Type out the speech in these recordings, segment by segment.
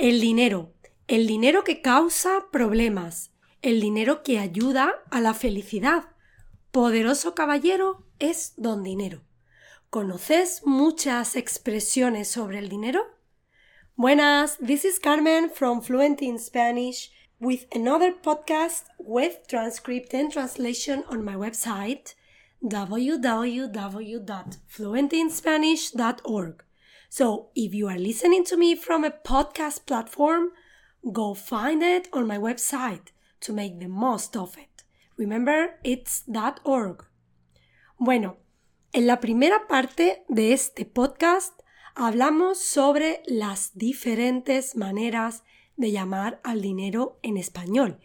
El dinero. El dinero que causa problemas. El dinero que ayuda a la felicidad. Poderoso caballero es don dinero. ¿Conoces muchas expresiones sobre el dinero? Buenas, this is Carmen from Fluent in Spanish with another podcast with transcript and translation on my website www.fluentinspanish.org. So, if you are listening to me from a podcast platform, go find it on my website to make the most of it. Remember, it's .org. Bueno, en la primera parte de este podcast hablamos sobre las diferentes maneras de llamar al dinero en español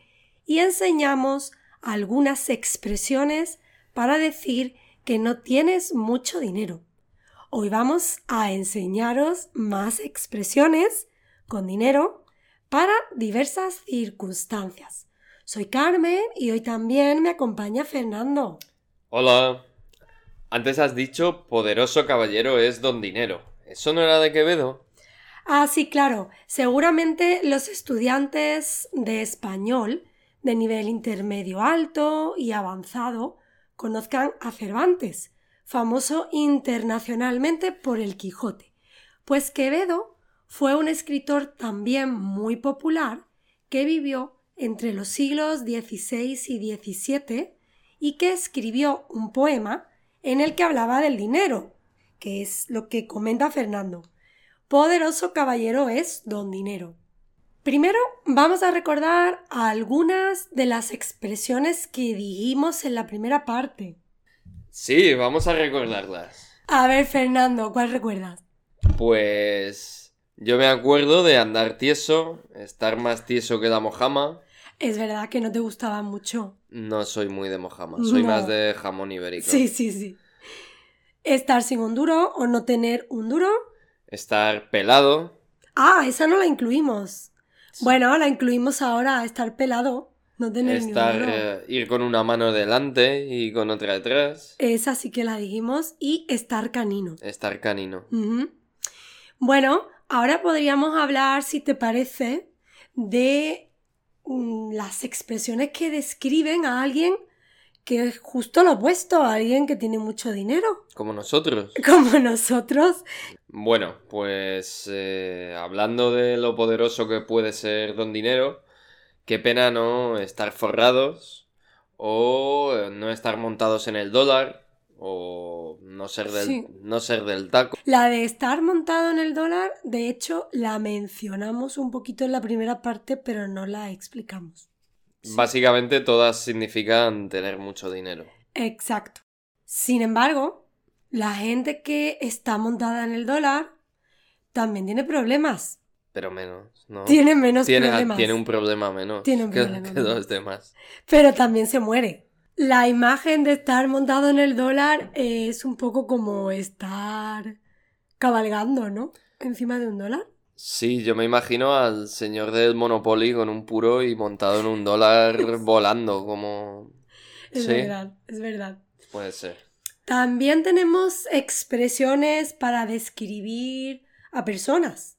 y enseñamos algunas expresiones para decir que no tienes mucho dinero. Hoy vamos a enseñaros más expresiones con dinero para diversas circunstancias. Soy Carmen y hoy también me acompaña Fernando. Hola. Antes has dicho poderoso caballero es don dinero. ¿Eso no era de Quevedo? Ah, sí, claro. Seguramente los estudiantes de español de nivel intermedio alto y avanzado conozcan a Cervantes, famoso internacionalmente por el Quijote, pues Quevedo fue un escritor también muy popular que vivió entre los siglos XVI y XVII y que escribió un poema en el que hablaba del dinero, que es lo que comenta Fernando. Poderoso caballero es don dinero. Primero vamos a recordar algunas de las expresiones que dijimos en la primera parte. Sí, vamos a recordarlas. A ver, Fernando, ¿cuál recuerdas? Pues yo me acuerdo de andar tieso, estar más tieso que la mojama. Es verdad que no te gustaba mucho. No soy muy de mojama, soy No. más de jamón ibérico. Sí, sí, sí. Estar sin un duro o no tener un duro. Estar pelado. Ah, esa no la incluimos. Bueno, la incluimos ahora, estar pelado, no tener Estar, eh, ir con una mano delante y con otra detrás. Esa sí que la dijimos. Y estar canino. Estar canino. Bueno, ahora podríamos hablar, si te parece, de mm, las expresiones que describen a alguien que es justo lo opuesto, a alguien que tiene mucho dinero, Como nosotros. como nosotros. Bueno, pues eh, hablando de lo poderoso que puede ser Don Dinero, qué pena no estar forrados o eh, no estar montados en el dólar o no ser del, Sí. no ser del taco. La de estar montado en el dólar, de hecho, la mencionamos un poquito en la primera parte, pero no la explicamos. Básicamente todas significan tener mucho dinero. Exacto. Sin embargo, la gente que está montada en el dólar también tiene problemas. Pero menos, ¿no? Tiene menos tiene, problemas. tiene un problema menos Tiene un que, problema que menos. los demás. Pero también se muere. La imagen de estar montado en el dólar es un poco como estar cabalgando, ¿no? Encima de un dólar. Sí, yo me imagino al señor del Monopoly con un puro y montado en un dólar volando, como... Es Sí. verdad, es verdad. Puede ser. También tenemos expresiones para describir a personas.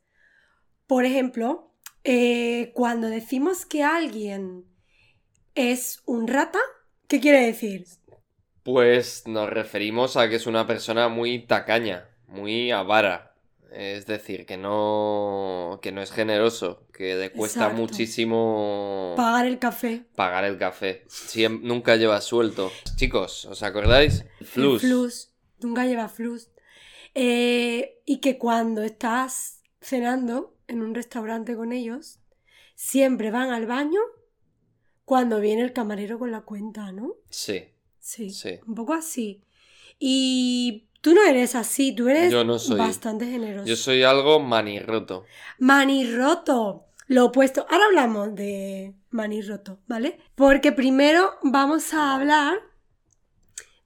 Por ejemplo, eh, cuando decimos que alguien es un rata, ¿qué quiere decir? Pues nos referimos a que es una persona muy tacaña, muy avara. Es decir, que no, que no es generoso, que le cuesta Exacto. muchísimo Pagar el café. pagar el café. Nunca lleva suelto. Chicos, ¿os acordáis? Flus. El flus. Nunca lleva flus. Eh, y que cuando estás cenando en un restaurante con ellos, siempre van al baño cuando viene el camarero con la cuenta, ¿no? Sí, Sí. sí. Un poco así. Y tú no eres así, tú eres Yo no soy. bastante generoso. Yo soy algo manirroto. Manirroto. Lo opuesto. Ahora hablamos de manirroto, ¿vale? Porque primero vamos a hablar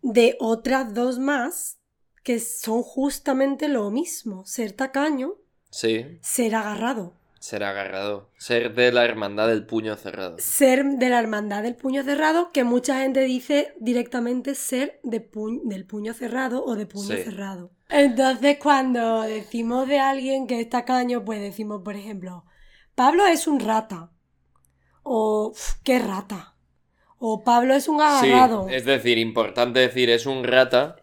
de otras dos más que son justamente lo mismo. Ser tacaño, Sí, ser agarrado. ser agarrado. Ser de la hermandad del puño cerrado. Ser de la hermandad del puño cerrado, que mucha gente dice directamente ser de pu- del puño cerrado o de puño Sí. cerrado. Entonces, cuando decimos de alguien que es tacaño, pues decimos, por ejemplo, Pablo es un rata. O "Uf, qué rata. O Pablo es un Sí, agarrado. es decir, importante decir, es un rata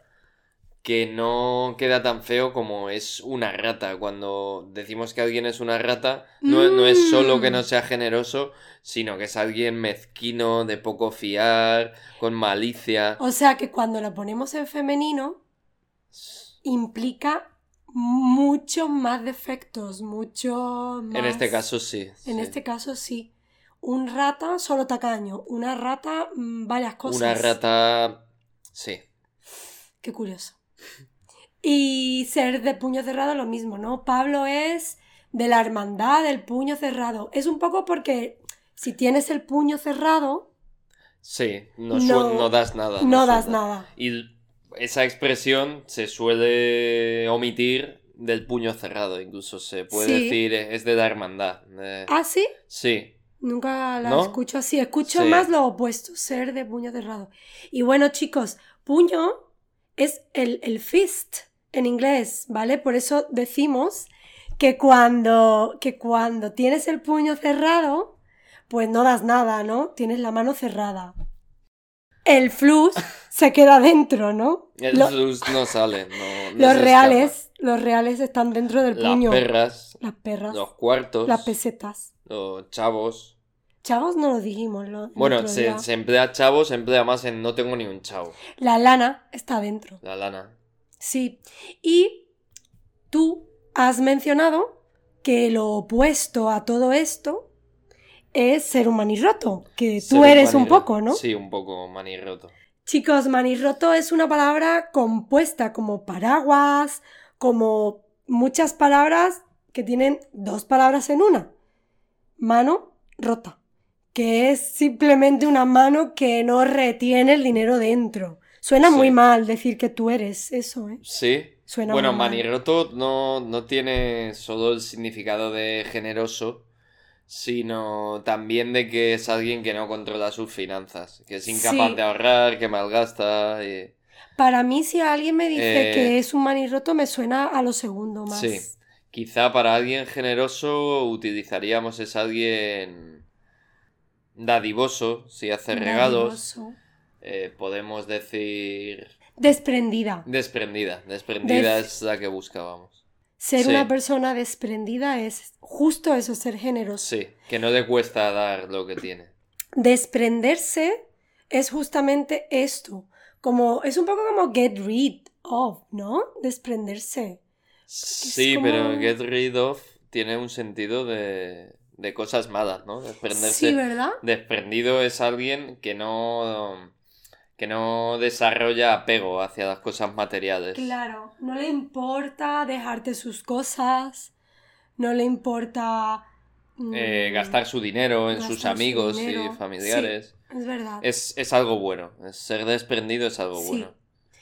que no queda tan feo como es una rata. Cuando decimos que alguien es una rata, no, no es solo que no Mm. sea generoso, sino que es alguien mezquino, de poco fiar, con malicia. O sea que cuando lo ponemos en femenino, implica muchos más defectos, mucho más... En este caso sí. En sí. este caso sí. Un rata solo tacaño. Una rata mm, varias cosas. Una rata... Sí. Qué curioso. Y ser de puño cerrado lo mismo, ¿no? Pablo es de la hermandad del puño cerrado. Es un poco porque si tienes el puño cerrado, Sí, no, No- das nada. no das nada. Y esa expresión se suele omitir del puño cerrado, incluso se puede Sí. decir eh, es de la hermandad. de- ¿Ah, sí? Sí, Nunca la ¿No? escucho así. Escucho Sí. más lo opuesto, ser de puño cerrado. Y bueno, chicos, puño es el, el fist en inglés, ¿vale? Por eso decimos que cuando, que cuando tienes el puño cerrado, pues no das nada, ¿no? Tienes la mano cerrada. El flus se queda dentro, ¿no? el Lo- flux no sale. no- no los reales, los reales están dentro del puño. Las perras, Las perras, los cuartos, las pesetas. los chavos. Chavos no lo dijimos. Lo, Bueno, se, emplea chavo, se emplea más en no tengo ni un chavo. La lana está dentro. La lana. Sí. Y tú has mencionado que lo opuesto a todo esto es ser un manirroto, que tú eres un manirroto. poco, ¿no? Sí, un poco manirroto. Chicos, manirroto es una palabra compuesta como paraguas, como muchas palabras que tienen dos palabras en una. Mano rota, que es simplemente una mano que no retiene el dinero dentro. Suena Sí. muy mal decir que tú eres eso, ¿eh? Sí. Suena Bueno, muy mal. manirroto no, no tiene solo el significado de generoso, sino también de que es alguien que no controla sus finanzas, que es incapaz Sí. de ahorrar, que malgasta. y- Para mí, si alguien me dice Eh, que es un manirroto, me suena a lo segundo más. Sí. Quizá para alguien generoso utilizaríamos es alguien dadivoso, si hace regalos. Eh, podemos decir Desprendida. desprendida. Desprendida Des- es la que buscábamos. Ser Sí. una persona desprendida es justo eso, ser generoso. Sí, que no le cuesta dar lo que tiene. Desprenderse es justamente esto. Como, es un poco como get rid of, ¿no? Desprenderse. Sí, como- pero get rid of tiene un sentido de, de cosas malas, ¿no? Desprenderse. Sí, ¿verdad? Desprendido es alguien que no que no desarrolla apego hacia las cosas materiales. Claro, no le importa dejarte sus cosas, no le importa... mm, Eh, gastar su dinero en sus su amigos y familiares. Es verdad. Es, es algo bueno. Ser desprendido es algo Sí. bueno.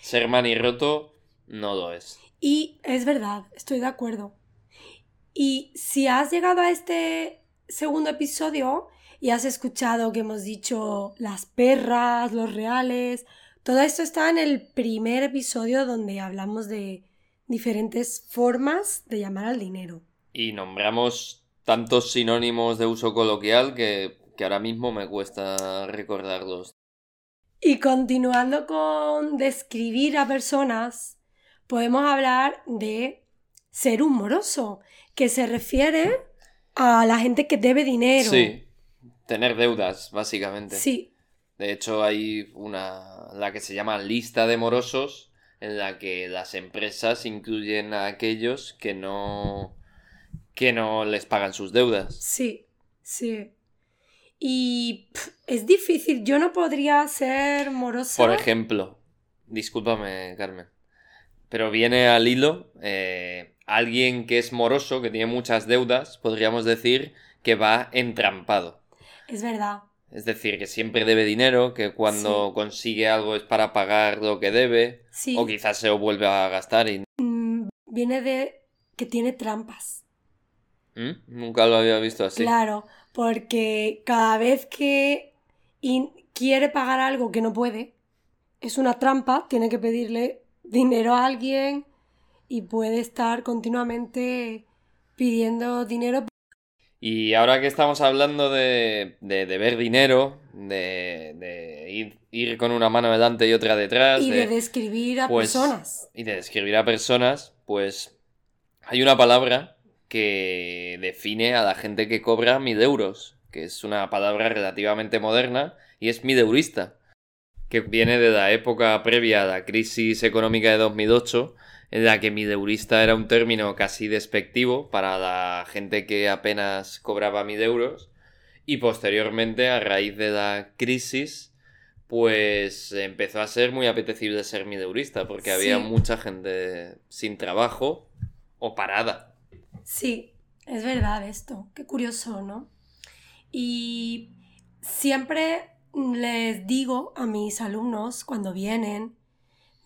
Ser manirroto no lo es. Y es verdad, estoy de acuerdo. Y si has llegado a este segundo episodio y has escuchado que hemos dicho las perras, los reales, todo esto está en el primer episodio donde hablamos de diferentes formas de llamar al dinero. Y nombramos tantos sinónimos de uso coloquial que, que ahora mismo me cuesta recordarlos. Y continuando con describir a personas, podemos hablar de ser un moroso, que se refiere a la gente que debe dinero. Sí, tener deudas, básicamente. Sí, De hecho, hay una, la que se llama lista de morosos, en la que las empresas incluyen a aquellos que no, que no les pagan sus deudas. sí, sí. Y es difícil, yo no podría ser morosa. Por ejemplo, discúlpame, Carmen, pero viene al hilo eh, alguien que es moroso, que tiene muchas deudas, podríamos decir que va entrampado. Es verdad. Es decir, que siempre debe dinero, que cuando Sí. consigue algo es para pagar lo que debe, Sí. o quizás se lo vuelve a gastar y... Mm, Viene de que tiene trampas. ¿Mm? Nunca lo había visto así. Claro, porque cada vez que quiere pagar algo que no puede, es una trampa, tiene que pedirle dinero a alguien y puede estar continuamente pidiendo dinero. Y ahora que estamos hablando de, de, de ver dinero, de, de ir, ir con una mano delante y otra detrás, Y de de- describir a pues, personas. y de describir a personas, pues hay una palabra que define a la gente que cobra mil euros, que es una palabra relativamente moderna y es mideurista, que viene de la época previa a la crisis económica de 2008, en la que mideurista era un término casi despectivo para la gente que apenas cobraba mil euros y posteriormente a raíz de la crisis pues empezó a ser muy apetecible ser mideurista porque había mucha gente sin trabajo o parada. Sí, es verdad esto. Qué curioso, ¿no? Y siempre les digo a mis alumnos cuando vienen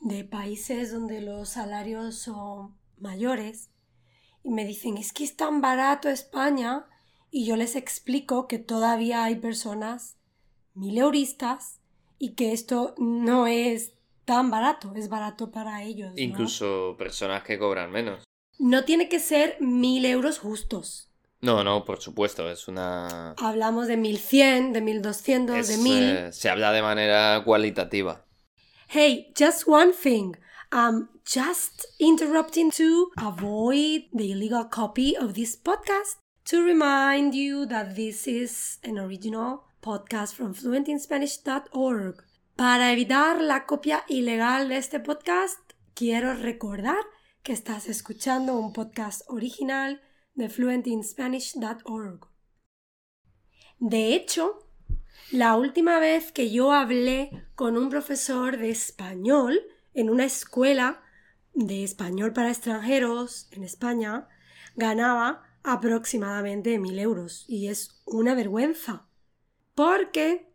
de países donde los salarios son mayores y me dicen, es que es tan barato España y yo les explico que todavía hay personas mileuristas y que esto no es tan barato, es barato para ellos. ¿no? Incluso personas que cobran menos. No tiene que ser mil euros justos. No, no, por supuesto, es una... Hablamos de 1100, de 1200, es, de 1000. eh, se habla de manera cualitativa. Hey, just one thing. I'm just interrupting to avoid the illegal copy of this podcast to remind you that this is an original podcast from fluentinspanish.org. Para evitar la copia ilegal de este podcast, quiero recordar que estás escuchando un podcast original de fluentinspanish.org. De hecho, la última vez que yo hablé con un profesor de español en una escuela de español para extranjeros en España, ganaba aproximadamente mil euros. Y es una vergüenza. Porque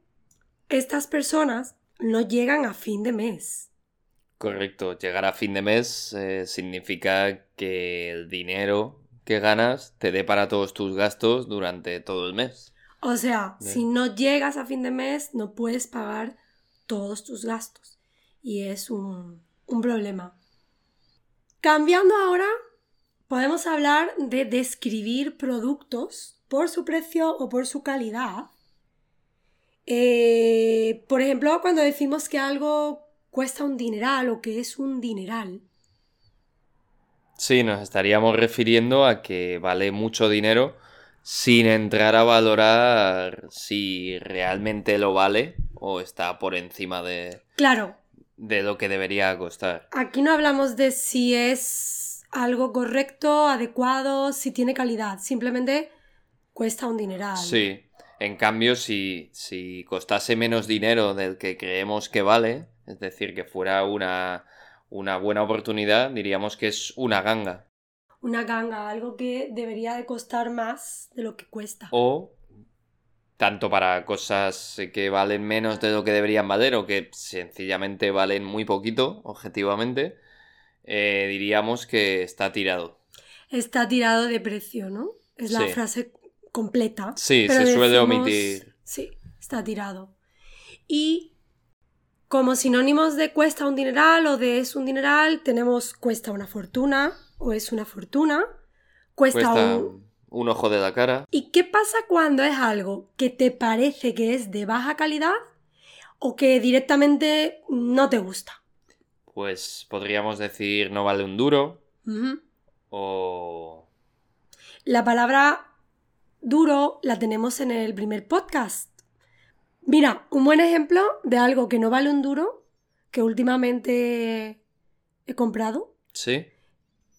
estas personas no llegan a fin de mes. Correcto, llegar a fin de mes eh, significa que el dinero que ganas te dé para todos tus gastos durante todo el mes. O sea, si no llegas a fin de mes, no puedes pagar todos tus gastos. Y es un, un problema. Cambiando ahora, podemos hablar de describir productos por su precio o por su calidad. Eh, por ejemplo, cuando decimos que algo cuesta un dineral o que es un dineral. Sí, nos estaríamos refiriendo a que vale mucho dinero sin entrar a valorar si realmente lo vale o está por encima de, Claro, de lo que debería costar. Aquí no hablamos de si es algo correcto, adecuado, si tiene calidad. Simplemente cuesta un dineral. Sí, en cambio, si, si costase menos dinero del que creemos que vale, es decir, que fuera una, una buena oportunidad, diríamos que es una ganga. Una ganga, algo que debería de costar más de lo que cuesta. O tanto para cosas que valen menos de lo que deberían valer o que sencillamente valen muy poquito, objetivamente, eh, diríamos que está tirado. Está tirado de precio, ¿no? Es la Sí. frase completa. Sí, se suele omitir. Sí, está tirado. Y como sinónimos de cuesta un dineral o de es un dineral, tenemos cuesta una fortuna o es una fortuna. Cuesta, Cuesta un, un ojo de la cara. ¿Y qué pasa cuando es algo que te parece que es de baja calidad o que directamente no te gusta? Pues podríamos decir no vale un duro o... La palabra duro la tenemos en el primer podcast. Mira, un buen ejemplo de algo que no vale un duro, que últimamente he comprado, Sí,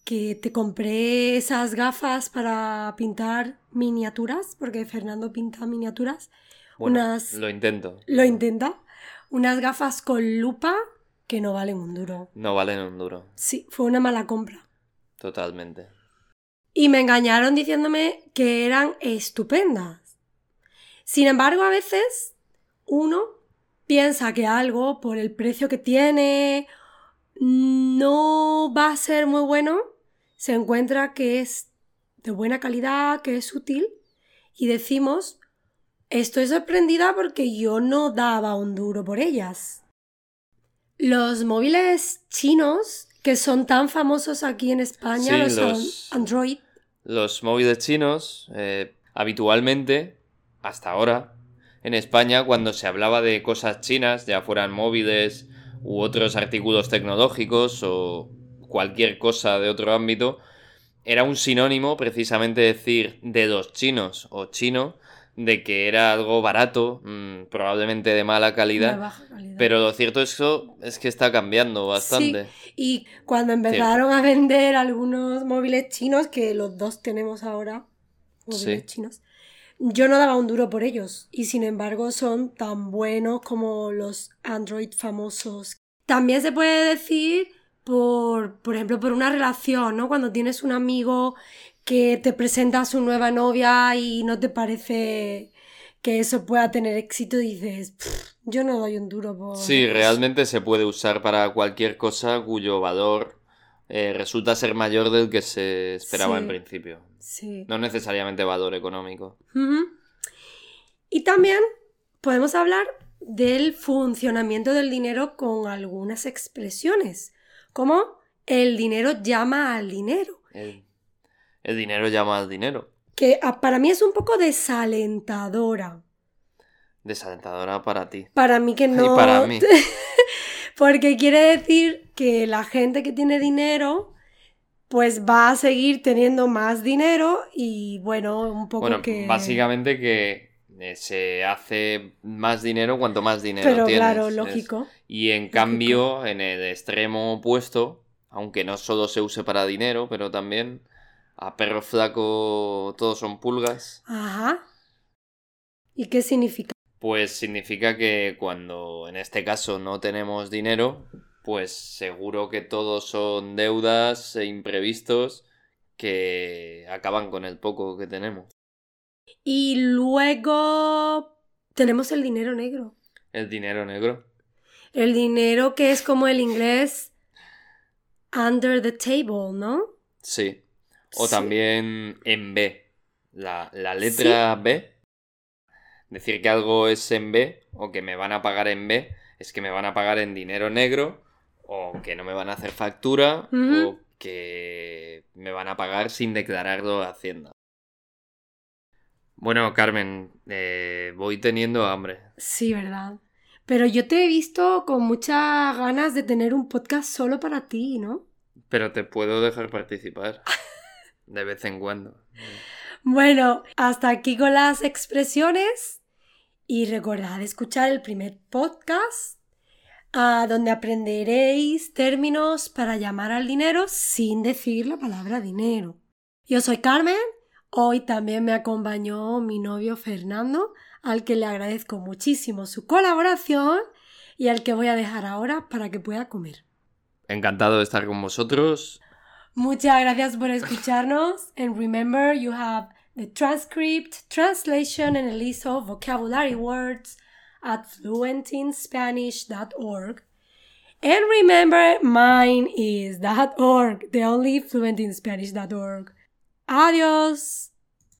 que te compré esas gafas para pintar miniaturas, porque Fernando pinta miniaturas. bueno, Unas- lo intento. Lo intenta. Unas gafas con lupa que no valen un duro. No valen un duro, Sí, fue una mala compra. totalmente. Y me engañaron diciéndome que eran estupendas. Sin embargo, a veces uno piensa que algo, por el precio que tiene, no va a ser muy bueno. Se encuentra que es de buena calidad, que es útil. Y decimos, estoy sorprendida porque yo no daba un duro por ellas. Los móviles chinos, que son tan famosos aquí en España, Sí, los, an- los- Android, Los móviles chinos, eh, Habitualmente, hasta ahora, en España, cuando se hablaba de cosas chinas, ya fueran móviles u otros artículos tecnológicos o cualquier cosa de otro ámbito, era un sinónimo precisamente decir de los chinos o chino de que era algo barato, mm, probablemente de mala calidad, pero lo cierto es que, es que está cambiando bastante. Y cuando empezaron a vender algunos móviles chinos, que los dos tenemos ahora, móviles chinos, yo no daba un duro por ellos y sin embargo son tan buenos como los Android famosos. También se puede decir por, por ejemplo, por una relación, ¿no? Cuando tienes un amigo que te presenta a su nueva novia y no te parece que eso pueda tener éxito, dices, yo no doy un duro por... Sí, realmente se puede usar para cualquier cosa cuyo valor eh, resulta ser mayor del que se esperaba en principio. Sí. No necesariamente valor económico. Y también podemos hablar del funcionamiento del dinero con algunas expresiones, como el dinero llama al dinero el dinero llama al dinero. Que ah, para mí es un poco desalentadora. Desalentadora para ti. Para mí que no. Y para mí. Porque quiere decir que la gente que tiene dinero pues va a seguir teniendo más dinero y bueno, un poco bueno, básicamente que se hace más dinero cuanto más dinero Pero claro, lógico. Y en cambio, en el extremo opuesto, aunque no solo se use para dinero, pero también a perro flaco todos son pulgas. Ajá. ¿Y qué significa? Pues significa que cuando en este caso no tenemos dinero, pues seguro que todos son deudas e imprevistos que acaban con el poco que tenemos. Y luego tenemos el dinero negro. El dinero negro. El dinero que es como el inglés under the table, ¿no? Sí. O también en B. La, letra B. Decir que algo es en B o que me van a pagar en B es que me van a pagar en dinero negro o que no me van a hacer factura o que me van a pagar sin declararlo a Hacienda. Bueno, Carmen, eh, voy teniendo hambre. Sí, ¿verdad? Pero yo te he visto con muchas ganas de tener un podcast solo para ti, ¿no? Pero te puedo dejar participar. De vez en cuando. Bueno, hasta aquí con las expresiones y recordad escuchar el primer podcast a donde aprenderéis términos para llamar al dinero sin decir la palabra dinero. Yo soy Carmen, hoy también me acompañó mi novio Fernando, al que le agradezco muchísimo su colaboración y al que voy a dejar ahora para que pueda comer. Encantado de estar con vosotros. Muchas gracias por escucharnos. And remember, you have the transcript, translation, and a list of vocabulary words at fluentinspanish.org. And remember, mine is .org, the only fluentinspanish.org. Adios!